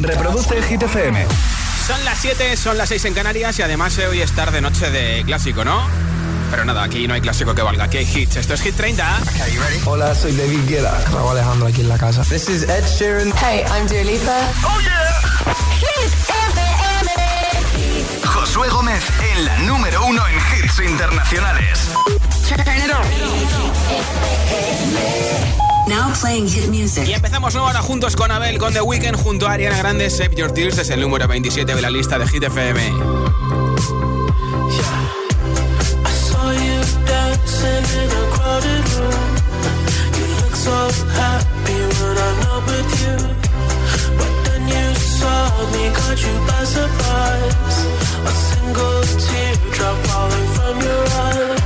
Reproduce Hit FM. Son las 7, son las 6 en Canarias y además hoy es tarde noche de clásico, ¿no? Pero nada, aquí no hay clásico que valga, aquí hay hits. Esto es Hit 30. Hola, soy David Guetta. Raúl Alejandro aquí en la casa. This is Ed Sheeran. Hey, I'm Dua Lipa. ¡Oh, yeah! Hit FM. Josué Gómez en la número uno en hits internacionales. Turn it on. Now playing hit music. Y empezamos nueva hora juntos con Abel, con The Weeknd, junto a Ariana Grande. Save Your Tears es el número 27 de la lista de Hit FM. saw you dancing in a crowded room. You look so happy when I'm not with you. But then you saw me, caught you by surprise. A single teardrop falling from your eye.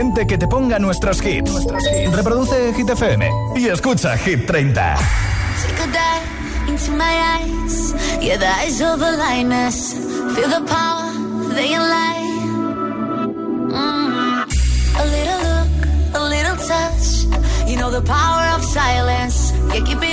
Inteligente que te ponga nuestros hits. Reproduce Hit FM y escucha Hit 30. Take a dive into my eyes. Yeah, the eyes of a lioness. Feel the power, they lie. Mm. A little look, a little touch. You know the power of silence. Yeah, keep it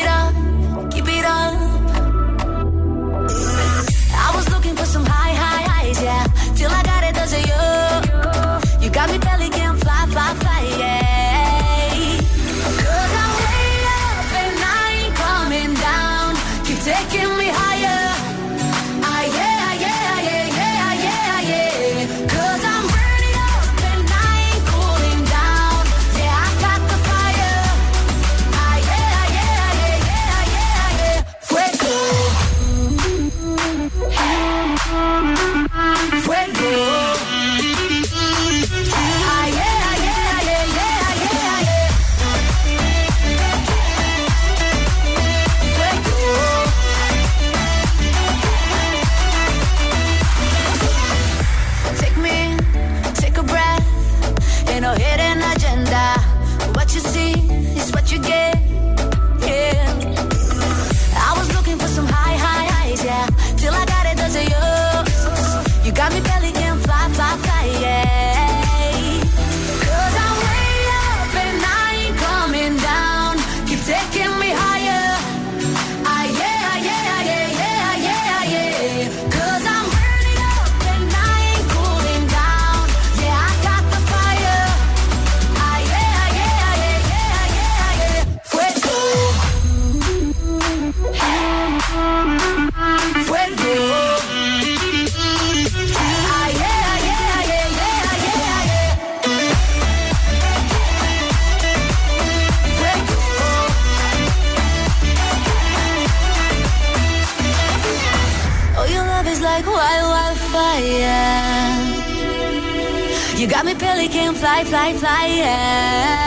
got me pelican fly, fly, fly. Yeah.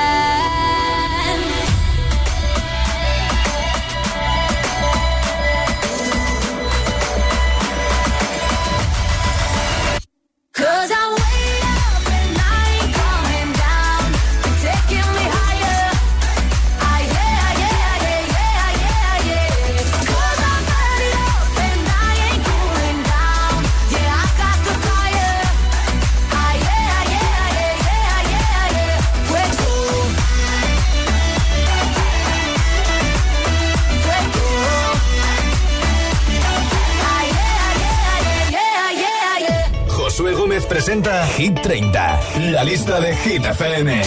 Presenta Hit 30, la lista de Hit FM.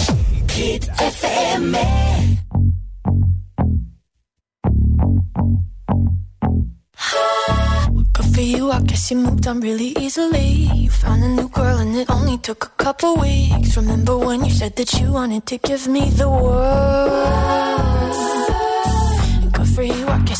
Good for you, I guess you moved on really easily. You found a new girl and it only took a couple weeks. Remember when you said that you wanted to give me the world?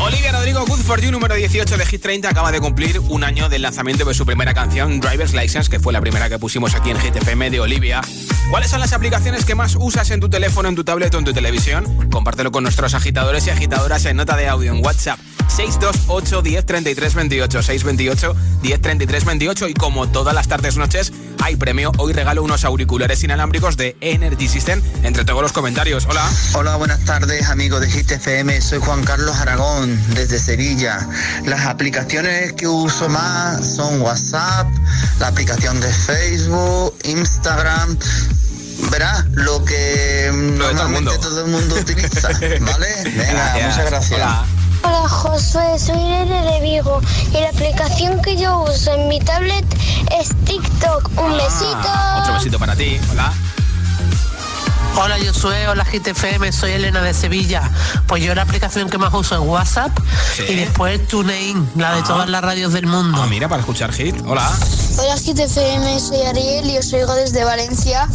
Olivia Rodrigo, Good for You, número 18 de Hit 30, acaba de cumplir un año del lanzamiento de su primera canción, Driver's License, que fue la primera que pusimos aquí en Hit FM de Olivia. ¿Cuáles son las aplicaciones que más usas en tu teléfono, en tu tablet o en tu televisión? Compártelo con nuestros agitadores y agitadoras en nota de audio en WhatsApp. 628 10 33 28 628 10 33 28 y como todas las tardes noches hay premio hoy regalo unos auriculares inalámbricos de Energy System entre todos los comentarios hola Hola, buenas tardes amigos de Hit FM, soy Juan Carlos Aragón desde Sevilla. Las aplicaciones que uso más son WhatsApp, la aplicación de Facebook, Instagram. Verás lo que Lo de todo el mundo. normalmente todo el mundo utiliza, ¿vale? Venga, Gracias. muchas gracias. Hola. Hola Josué, soy Irene de Vigo y la aplicación que yo uso en mi tablet es TikTok. Un Ah, besito. otro besito para ti hola Hola, yo soy Hola GTFM, soy Elena de Sevilla. Pues yo la aplicación que más uso es WhatsApp Sí. y después TuneIn, la de Ah. todas las radios del mundo. Ah, mira para escuchar hit hola Hola GTFM, soy Ariel y os oigo desde Valencia.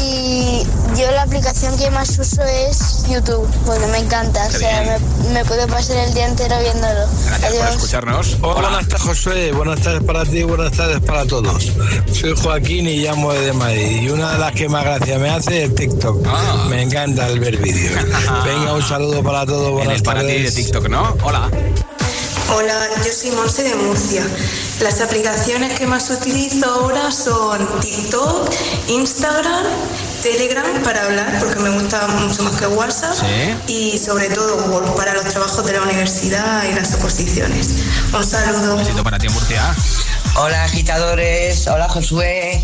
Y yo la aplicación que más uso es YouTube, porque me encanta. Qué o sea, me, me puedo pasar el día entero viéndolo. Gracias por Adiós. escucharnos. Hola, buenas tardes, Josué. Buenas tardes para ti, buenas tardes para todos. Soy Joaquín y llamo desde Madrid. Y una de las que más gracia me hace es TikTok. Ah. Me encanta el ver vídeos. Venga, un saludo para todos. En Buenas el para ti de tardes. TikTok, ¿no? Hola. Hola, yo soy Monse de Murcia. Las aplicaciones que más utilizo ahora son TikTok, Instagram, Telegram para hablar porque me gusta mucho más que WhatsApp y sobre todo Word para los trabajos de la universidad y las oposiciones. Un saludo. Besito para ti en Murcia. Hola agitadores, hola Josué,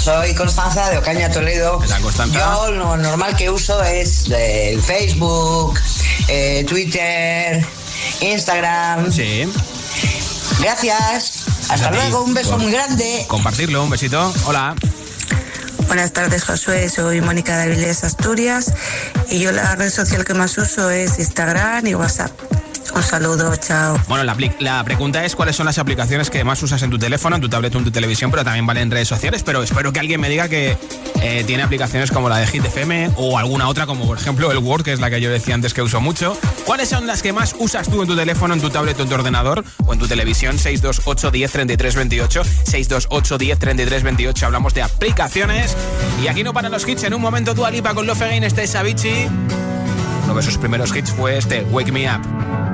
soy Constanza de Ocaña Toledo. ¿Qué tal, Constanza? Yo lo normal que uso es el Facebook, eh, Twitter, Instagram. Sí. Gracias. Hasta luego, un beso muy grande. Compartirlo, un besito. Hola. Buenas tardes, Josué. Soy Mónica de Avilés, Asturias. Y yo la red social que más uso es Instagram y WhatsApp. Un saludo, chao. Bueno, la, pregunta es cuáles son las aplicaciones que más usas en tu teléfono, en tu tablet o en tu televisión, pero también vale en redes sociales. Pero espero que alguien me diga que eh, tiene aplicaciones como la de Hit FM o alguna otra, como por ejemplo el Word, que es la que yo decía antes que uso mucho. ¿Cuáles son las que más usas tú en tu teléfono, en tu tablet o en tu ordenador o en tu televisión? 628 10 33 28. 628 10 33 28. Hablamos de aplicaciones. Y aquí no paran los hits. En un momento, tú, Alipa, con Love Again, este es Avicii. Uno de sus primeros hits fue este, Wake Me Up.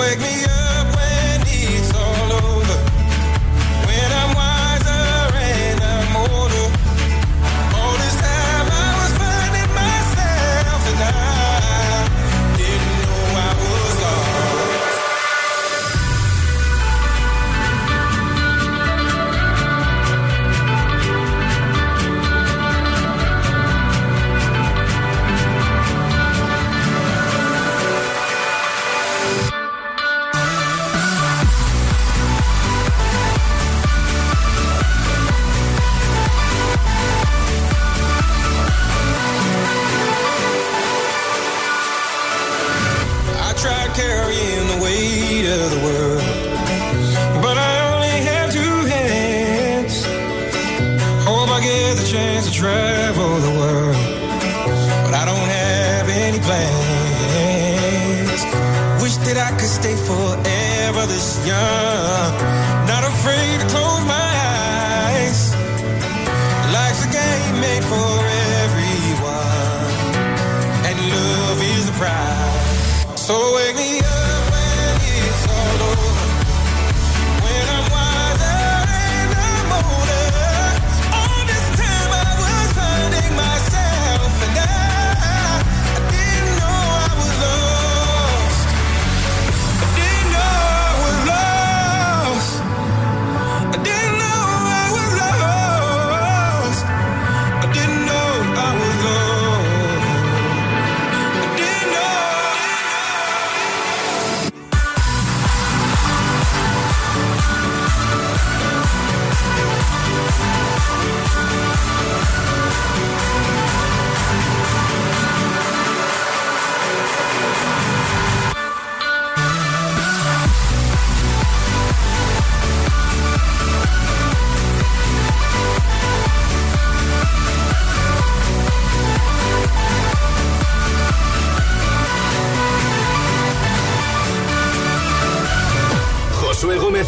Wake me up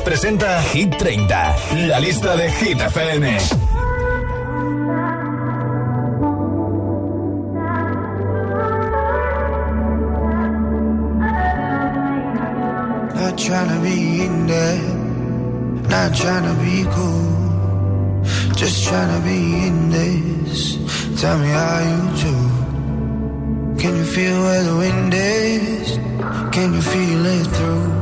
Presenta Hit 30, la lista de Hit FM. Not trying to be in there, not trying to be cool. Just trying to be in this. Tell me how you do. Can you feel where the wind is? Can you feel it through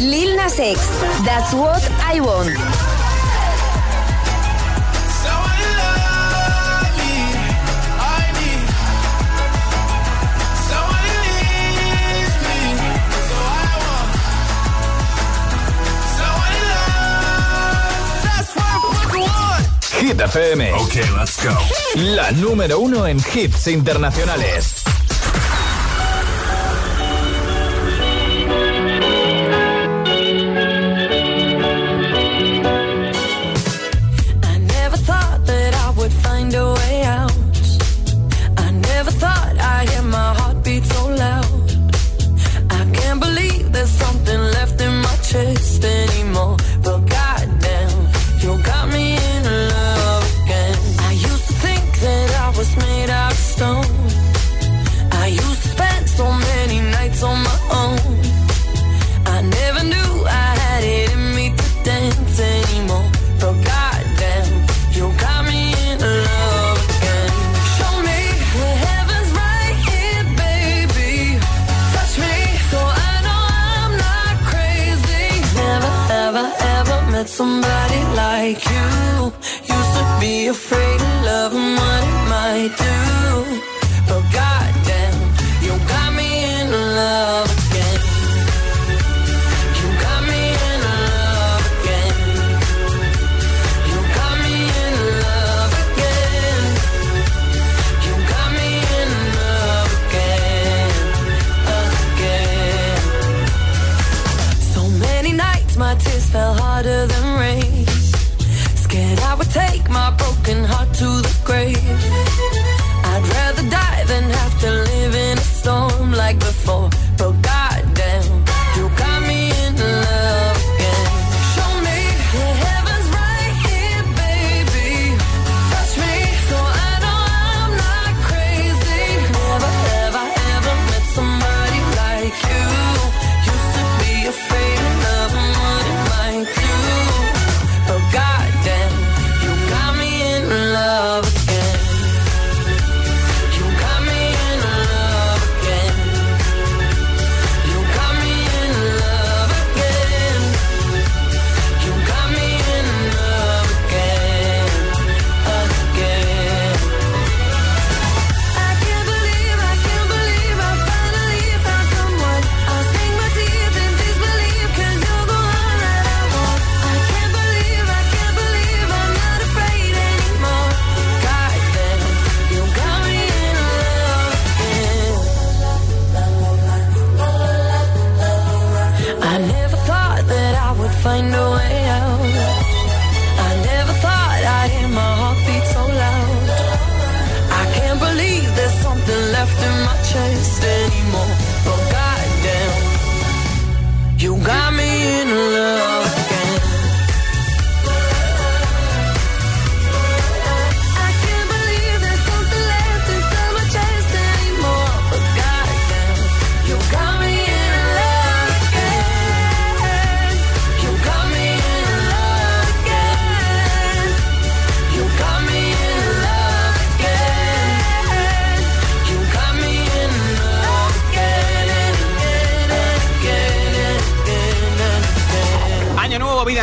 Lil Nas X, That's What I Want. Hit FM. Okay, let's go. La número uno en hits internacionales. like before.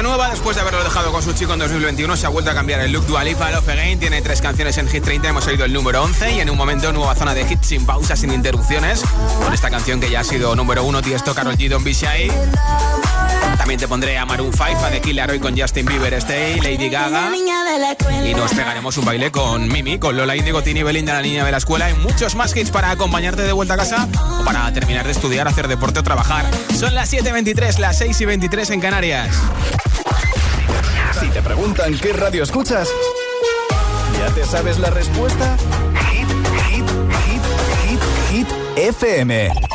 Nueva. Después de haberlo dejado con su chico en 2021, se ha vuelto a cambiar el look Dua Lipa, Love Again. Tiene tres canciones en Hit 30. Hemos oído el número 11 y en un momento nueva zona de hits sin pausas, sin interrupciones. Con esta canción que ya ha sido número uno, Tiesto, Karol G, Don Bishai. También te pondré a Maroon 5, a The Killer Hoy con Justin Bieber, Stay, Lady Gaga. Y nos pegaremos un baile con Mimi, con Lola Indigo, Tini Belinda, la niña de la escuela. Y muchos más hits para acompañarte de vuelta a casa o para terminar de estudiar, hacer deporte o trabajar. Son las 7.23, las 6 y 23 en Canarias. Si te preguntan qué radio escuchas, ¿ya te sabes la respuesta? Hit, hit, hit, hit, hit, FM.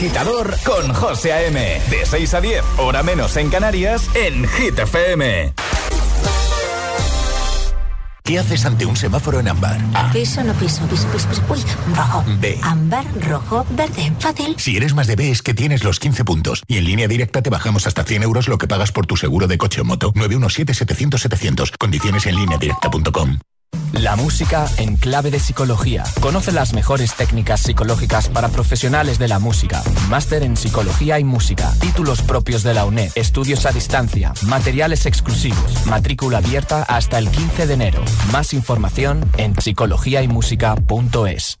Agitador con José A.M. De 6 a 10, hora menos en Canarias, en Hit FM. ¿Qué haces ante un semáforo en ámbar? A. Piso, no piso, piso, piso, piso. Uy, rojo. B. Ámbar, rojo, verde. Fácil. Si eres más de B es que tienes los 15 puntos. Y en línea directa te bajamos hasta 100 euros lo que pagas por tu seguro de coche o moto. 917-700-700. Condiciones en línea directa.com. La música en clave de psicología. Conoce las mejores técnicas psicológicas para profesionales de la música. Máster en psicología y música. Títulos propios de la UNED. Estudios a distancia. Materiales exclusivos. Matrícula abierta hasta el 15 de enero. Más información en psicologiaymusica.es.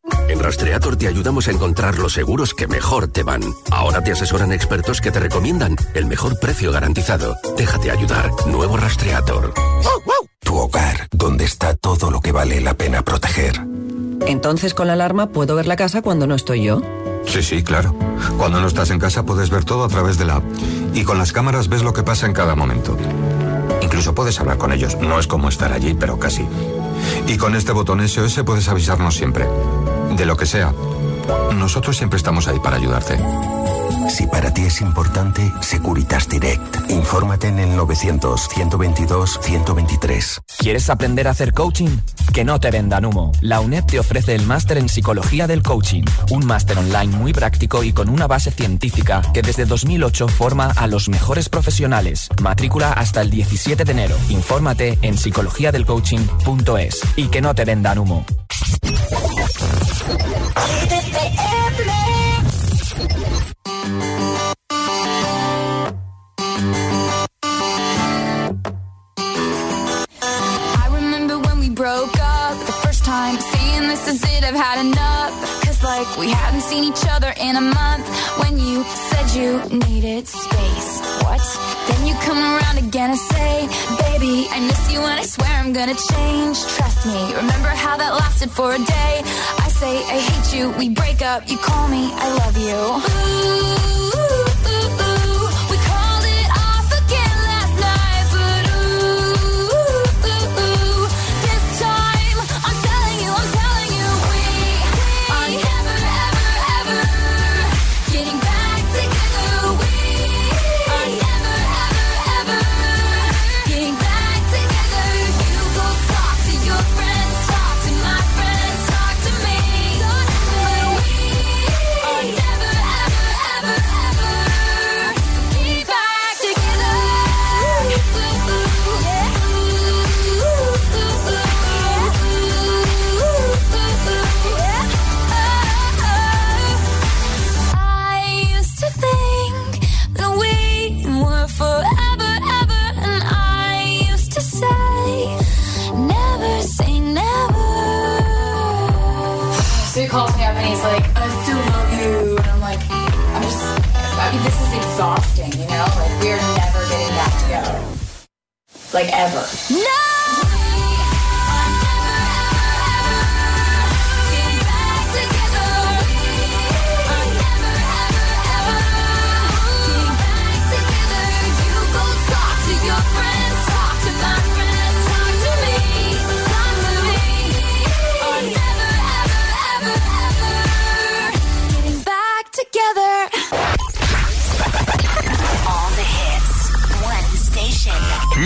En Rastreator te ayudamos a encontrar los seguros que mejor te van. Ahora te asesoran expertos que te recomiendan el mejor precio garantizado. Déjate ayudar. Nuevo Rastreator. Tu hogar, donde está todo lo que vale la pena proteger. Entonces con la alarma puedo ver la casa cuando no estoy yo. Sí, sí, claro. Cuando no estás en casa puedes ver todo a través de la app. Y con las cámaras ves lo que pasa en cada momento. Incluso puedes hablar con ellos. No es como estar allí, pero casi. Y con este botón SOS puedes avisarnos siempre. De lo que sea. Nosotros siempre estamos ahí para ayudarte. Si para ti es importante, Securitas Direct. Infórmate en el 900-122-123. ¿Quieres aprender a hacer coaching? Que no te vendan humo. La UNED te ofrece el máster en psicología del coaching. Un máster online muy práctico y con una base científica que desde 2008 forma a los mejores profesionales. Matrícula hasta el 17 de enero. Infórmate en psicologiadelcoaching.es. Y que no te vendan humo. we haven't seen each other in a month. When you said you needed space then you come around again and say baby i miss you when i swear i'm gonna change. Trust me you remember how that lasted for a day. I say I hate you, we break up, you call me, I love you. Ooh, Like, ever. No!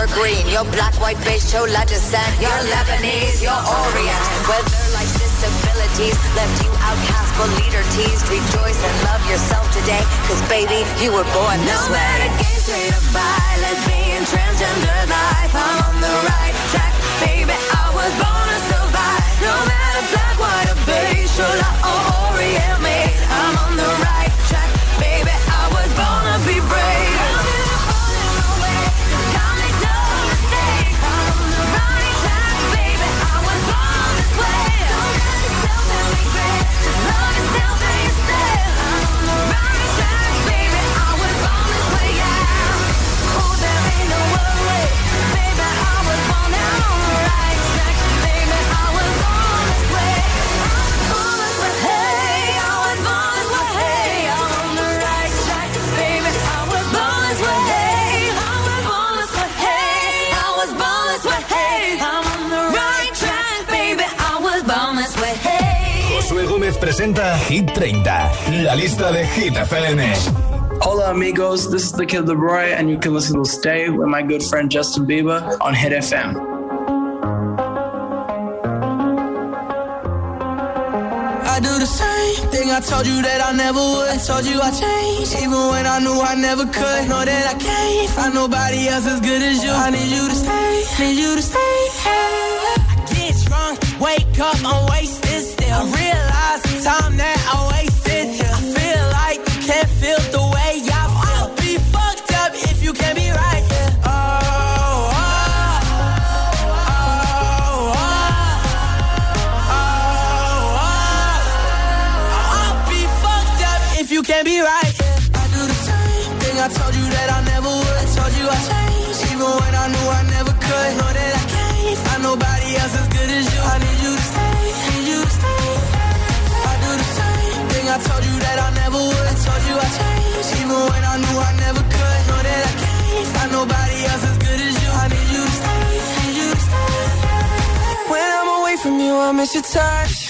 evergreen, you're black, white, beige, chola descent. You're Lebanese, you're Orient. Whether life's disabilities left you outcast but leader teased, rejoice and love yourself today. Cause baby, you were born this No way. matter gay, straight or bi, lesbian, transgender life, I'm on the right track, baby. I was born to survive. No matter black, white, or beige, chola or Orient made, I'm on the right track, baby. I was born to be brave. Presenta Hit 30, la lista de Hit FM. Hola amigos, this is the Kid Leroy, and you can listen to Stay with my good friend Justin Bieber on Hit FM. I do the same thing I told you that I never would. I told you I changed, even when I knew I never could. Know that I can't find nobody else as good as you. I need you to stay, need you to stay. I get drunk, wake up, I'm wasted still. I realize the time that I wasted. I miss your touch.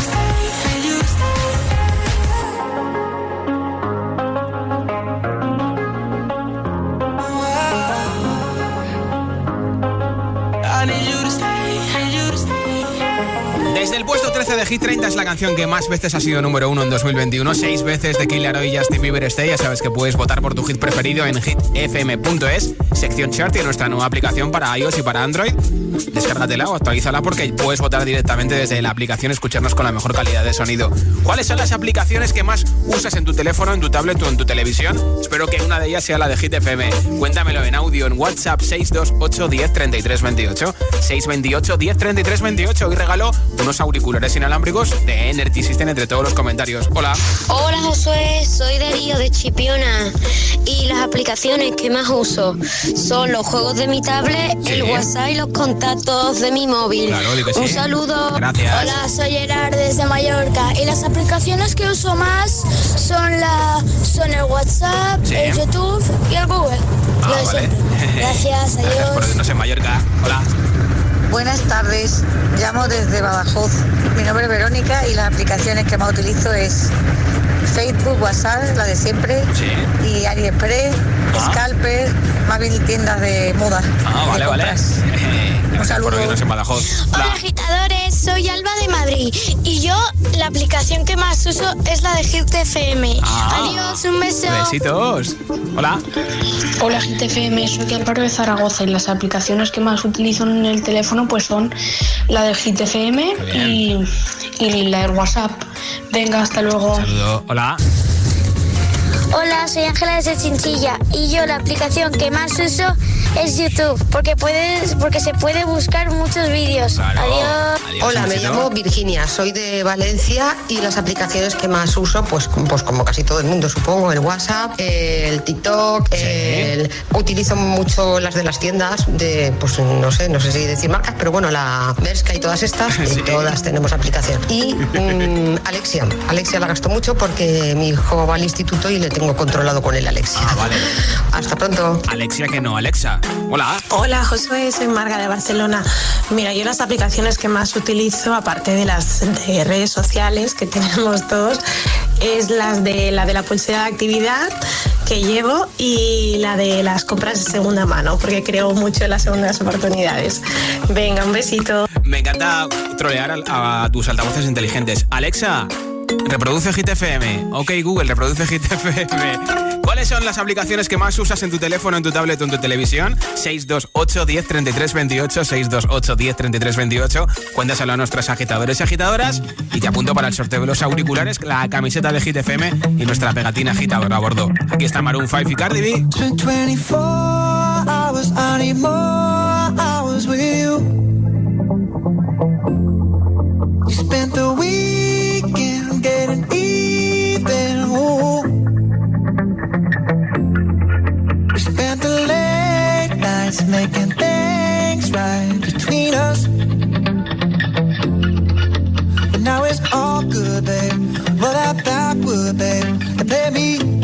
stay. Desde el puesto 13 de Hit 30 es la canción que más veces ha sido número uno en 2021. Seis veces de Killer y Justin Bieber Stay. Ya sabes que puedes votar por tu hit preferido en hitfm.es, sección chart y nuestra nueva aplicación para iOS y para Android. Descárgatela o actualízala porque puedes votar directamente desde la aplicación, escucharnos con la mejor calidad de sonido. ¿Cuáles son las aplicaciones que más usas en tu teléfono, en tu tablet o en tu televisión? Espero que una de ellas sea la de Hit FM. Cuéntamelo en audio en WhatsApp 628 10 33 28. 628 10 33 28. Hoy regalo unos auriculares inalámbricos de Energy System entre todos los comentarios. Hola. Hola Josué, soy Darío de Chipiona y las aplicaciones que más uso son los juegos de mi tablet, Sí. el WhatsApp y los contactos de mi móvil. Claro, di que Un sí. saludo. Gracias. Hola, soy Gerard desde Mallorca y las aplicaciones que uso más son la son el WhatsApp, Sí. el YouTube y el Google. Ah, de vale. Gracias, Gracias adiós. por Mallorca. Hola. Buenas tardes, llamo desde Badajoz. Mi nombre es Verónica y las aplicaciones que más utilizo es Facebook, WhatsApp, la de siempre, y AliExpress, Scalper, más bien tiendas de moda. Ah, vale, vale. en Badajoz. Hola agitadores, soy Alba de Madrid y yo la aplicación que más uso es la de Hit FM. Ah. Adiós, un beso. Besitos. Hola. Hola GTFM, soy Álvaro de Zaragoza y las aplicaciones que más utilizo en el teléfono pues son la de GTFM y, y la del WhatsApp. Venga, hasta luego. Saludo. Hola. Hola, soy Ángela de Chinchilla y yo la aplicación que más uso es YouTube porque puedes porque se puede buscar muchos vídeos. Adiós. Hola, me llamo Virginia, soy de Valencia y las aplicaciones que más uso, pues, pues como casi todo el mundo supongo, el WhatsApp, el TikTok, el- utilizo mucho las de las tiendas, de, pues no sé, no sé si decir marcas, pero bueno, la Berska y todas estas, y todas tenemos aplicación. Y mm, Alexia, Alexia la gasto mucho porque mi hijo va al instituto y le tengo controlado con el Alexia. Ah, vale. Hasta pronto. Alexia que no, Alexa. Hola. Hola Josué, soy Marga de Barcelona. Mira, yo las aplicaciones que más utilizo, aparte de las de redes sociales que tenemos todos, es las de la de la pulsera de actividad que llevo y la de las compras de segunda mano, porque creo mucho en las segundas oportunidades. Venga, un besito. Me encanta trolear a, a tus altavoces inteligentes. Alexa, reproduce Hit FM. Ok, Google, reproduce Hit FM. ¿Cuáles son las aplicaciones que más usas en tu teléfono, en tu tablet o en tu televisión? 628 10 33 28, 628 10 33 28. Cuéntaselo a nuestros agitadores y agitadoras y te apunto para el sorteo de los auriculares, la camiseta de Hit FM y nuestra pegatina agitadora a bordo. Aquí está Maroon 5 y Cardi B. Spent 24 hours, hours. You spent the that's making things right between us. But now it's all good, babe. Roll out backward, babe, and play me.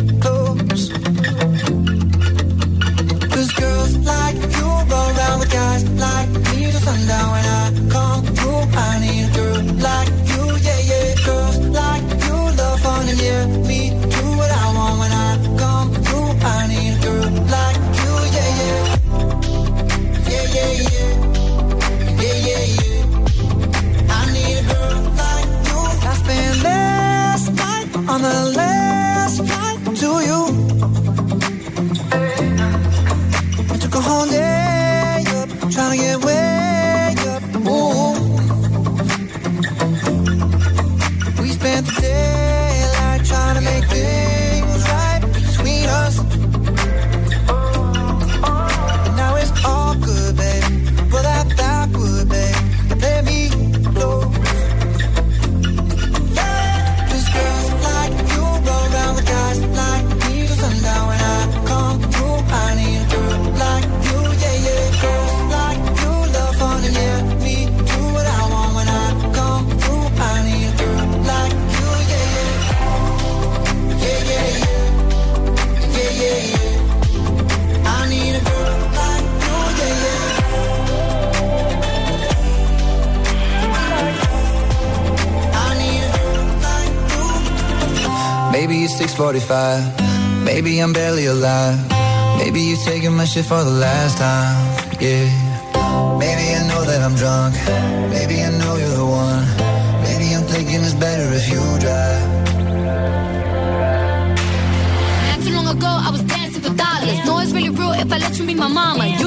645. Maybe I'm barely alive. Maybe you're taking my shit for the last time. Yeah. Maybe I know that I'm drunk. Maybe I know you're the one. Maybe I'm thinking it's better if you drive. Not too long ago, I was dancing for dollars. No, it's really real if I let you be my mama. You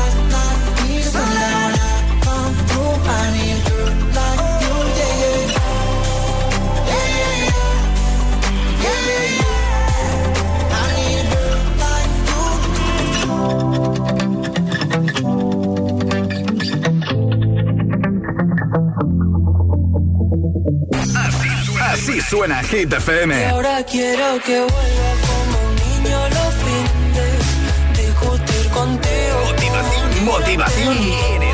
suena Hit FM. Y ahora quiero que vuelva como un niño los fines. Discutir contigo. Motivación, motivación en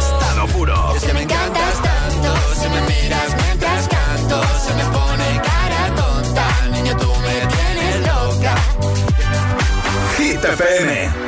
miras mientras canto, se me pone cara tonta. Niño, tú me tienes loca. Hit FM.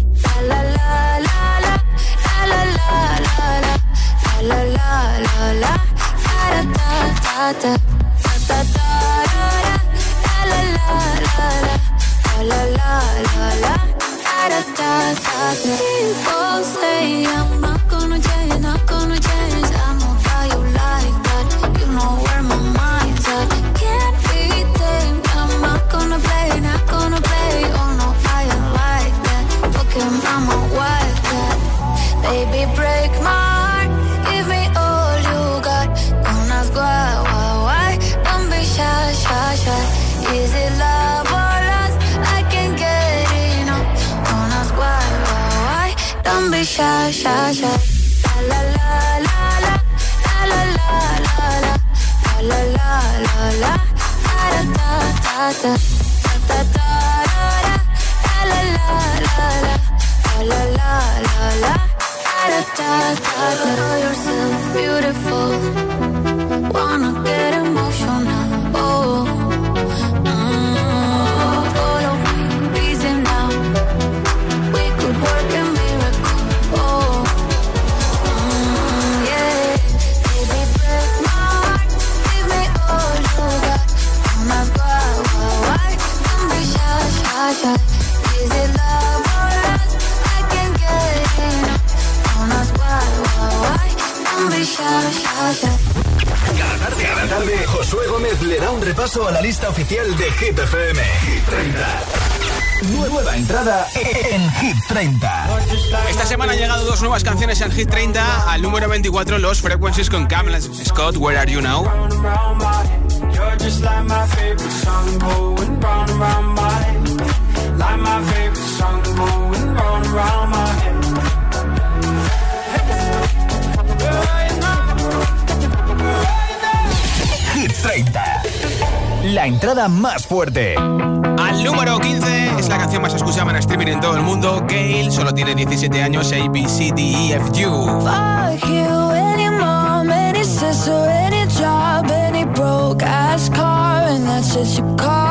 La la la la la da da da da da la la la la la la la la da da da da People say I'm not gonna change, not gonna change. I know how you like that. You know where my mind's at. Can't be tamed. I'm not gonna play, not gonna play. Oh no, I ain't like that. Fuck him, I'm a wildcat. Baby, break my shy, shy, shy. La la la la la, la la la la la, la la la la la, ta ta ta ta, ta ta ta ra ra, la la la la, la la la la la, ta ta ta ta. Call yourself beautiful. Cada tarde, cada tarde, Josué Gómez le da un repaso a la lista oficial de Hit FM. Hit 30. Nueva entrada en Hit 30. Esta semana han llegado dos nuevas canciones en Hit 30. Al número 24, Los Frequencies con Camila Scott, Where Are You Now? Hit 30. La entrada más fuerte. Al número 15 es la canción más escuchada en streaming en todo el mundo. Gail solo tiene 17 años, A, B, C, D, E, F, U. Fuck you, any mom, any sister, any job, any broke ass car, and that's what you call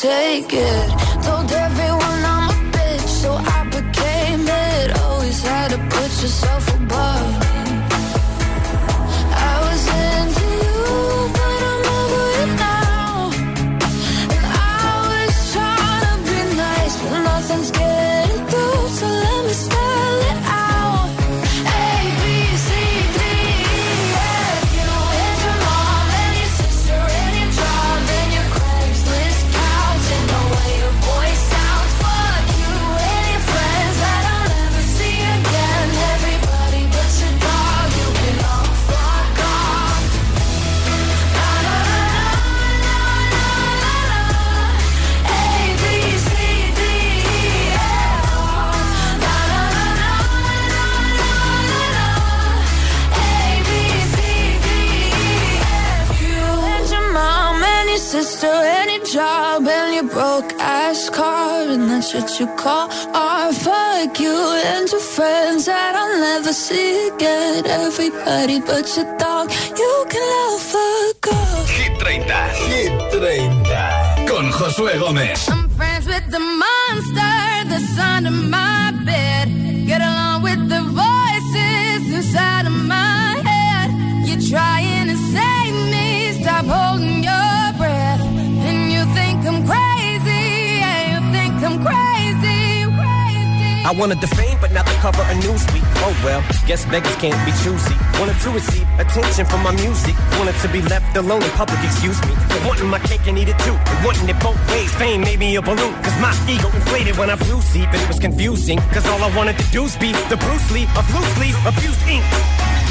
Take it. What you call art. Fuck you and your friends that I'll never see again. Everybody but your dog, you can love fuck off. Hit 30. Hit 30. Con Josué Gómez. I'm friends with the monster that's under my bed. Get along with the voices inside of my head. You're trying to save me, stop holding I wanted the fame, but not the cover of Newsweek. Oh well, guess beggars can't be choosy. Wanted to receive attention from my music. Wanted to be left alone in public, excuse me. But wanting my cake and eat it too. And wanting it both ways. Fame made me a balloon. Cause my ego inflated when I flew sleep. And it was confusing. Cause all I wanted to do was be the Bruce Lee of loosely abused ink.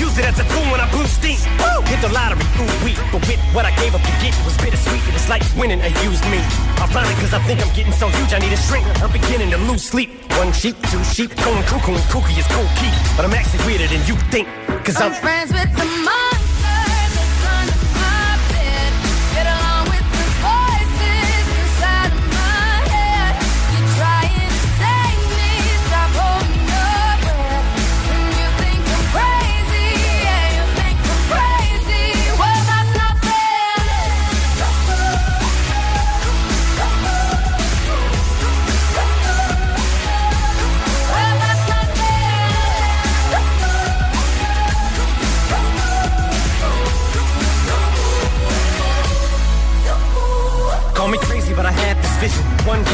Use it as a tool when I blew steam. Woo! Hit the lottery, ooh wee. But with what I gave up to get, it was bittersweet. It was like winning a used me. Ironic, cause I think I'm getting so huge, I need a shrink. I'm beginning to lose sleep. One sheep, two sheep, going cuckoo and kooky is cool key. But I'm actually weirder than you think. Cause I'm, I'm friends with the monster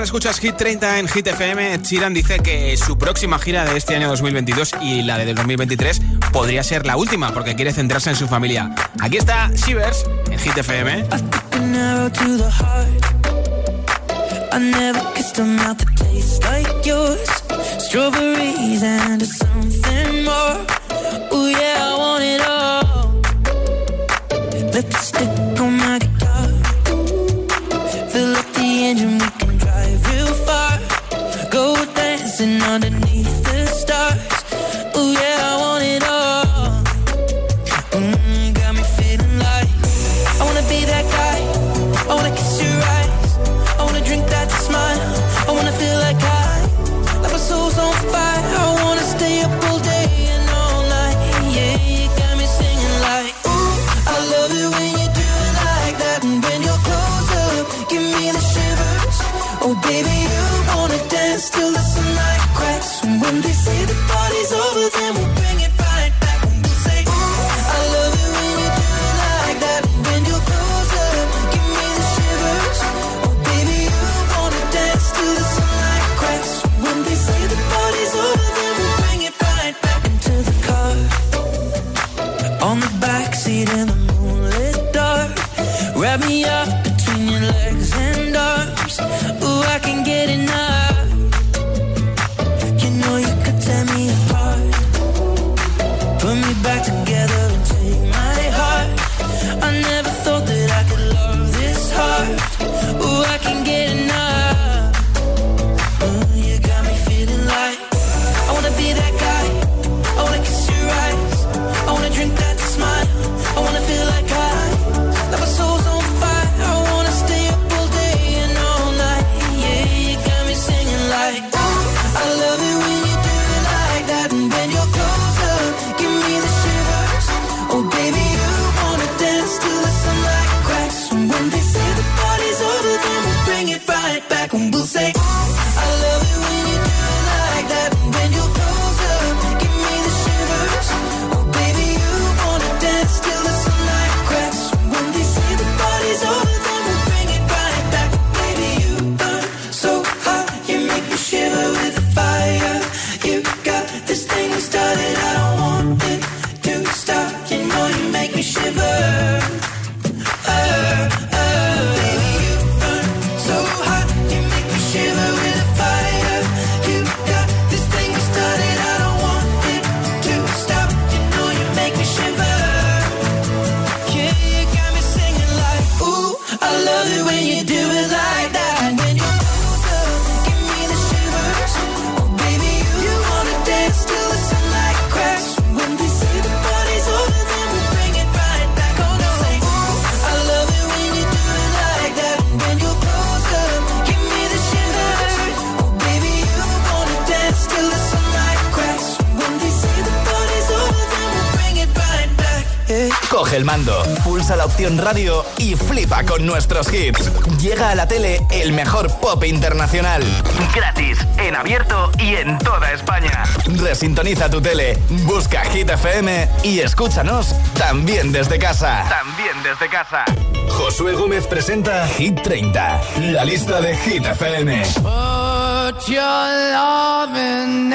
escuchas Hit 30 en Hit FM. Chiran dice que su próxima gira de este año 2022 y la de 2023 podría ser la última porque quiere centrarse en su familia. Aquí está Shivers en Hit FM. Pulsa la opción radio y flipa con nuestros hits. Llega a la tele el mejor pop internacional. Gratis, en abierto y en toda España. Resintoniza tu tele, busca Hit FM y escúchanos también desde casa. También desde casa. Josué Gómez presenta Hit 30, la lista de Hit FM. Put your hand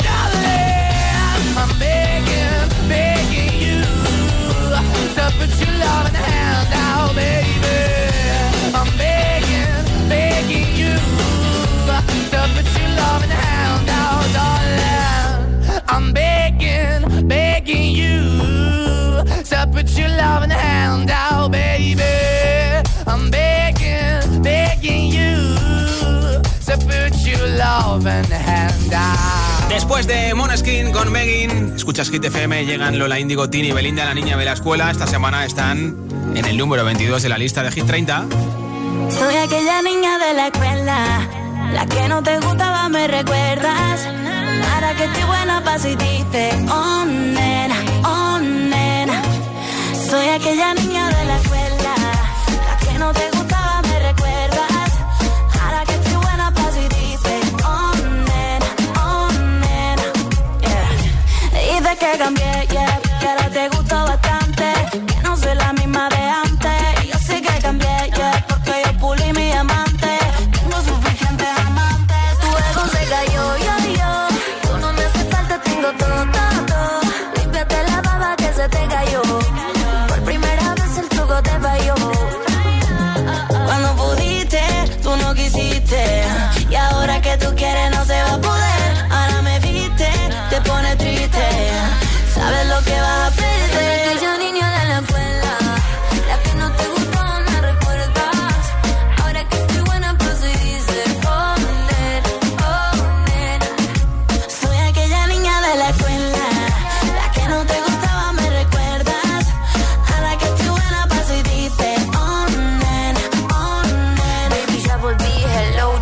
I'm begging, Después de Moneskin con Megan, escuchas Hit FM, llegan Lola Indigo, Tini Belinda, la niña de la escuela. Esta semana están en el número 22 de la lista de Hit 30. Soy aquella niña de la escuela, la que no te gustaba, me recuerdas. Ahora que estoy buena, paso y oh nena, oh nena. Soy aquella niña de la escuela, Yeah. Dices que cambié, yeah,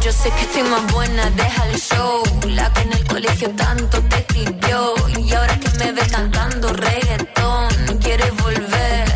Yo sé que estoy más buena, deja el show. La que en el colegio tanto te escribió. Y ahora que me ve cantando reggaetón, quieres volver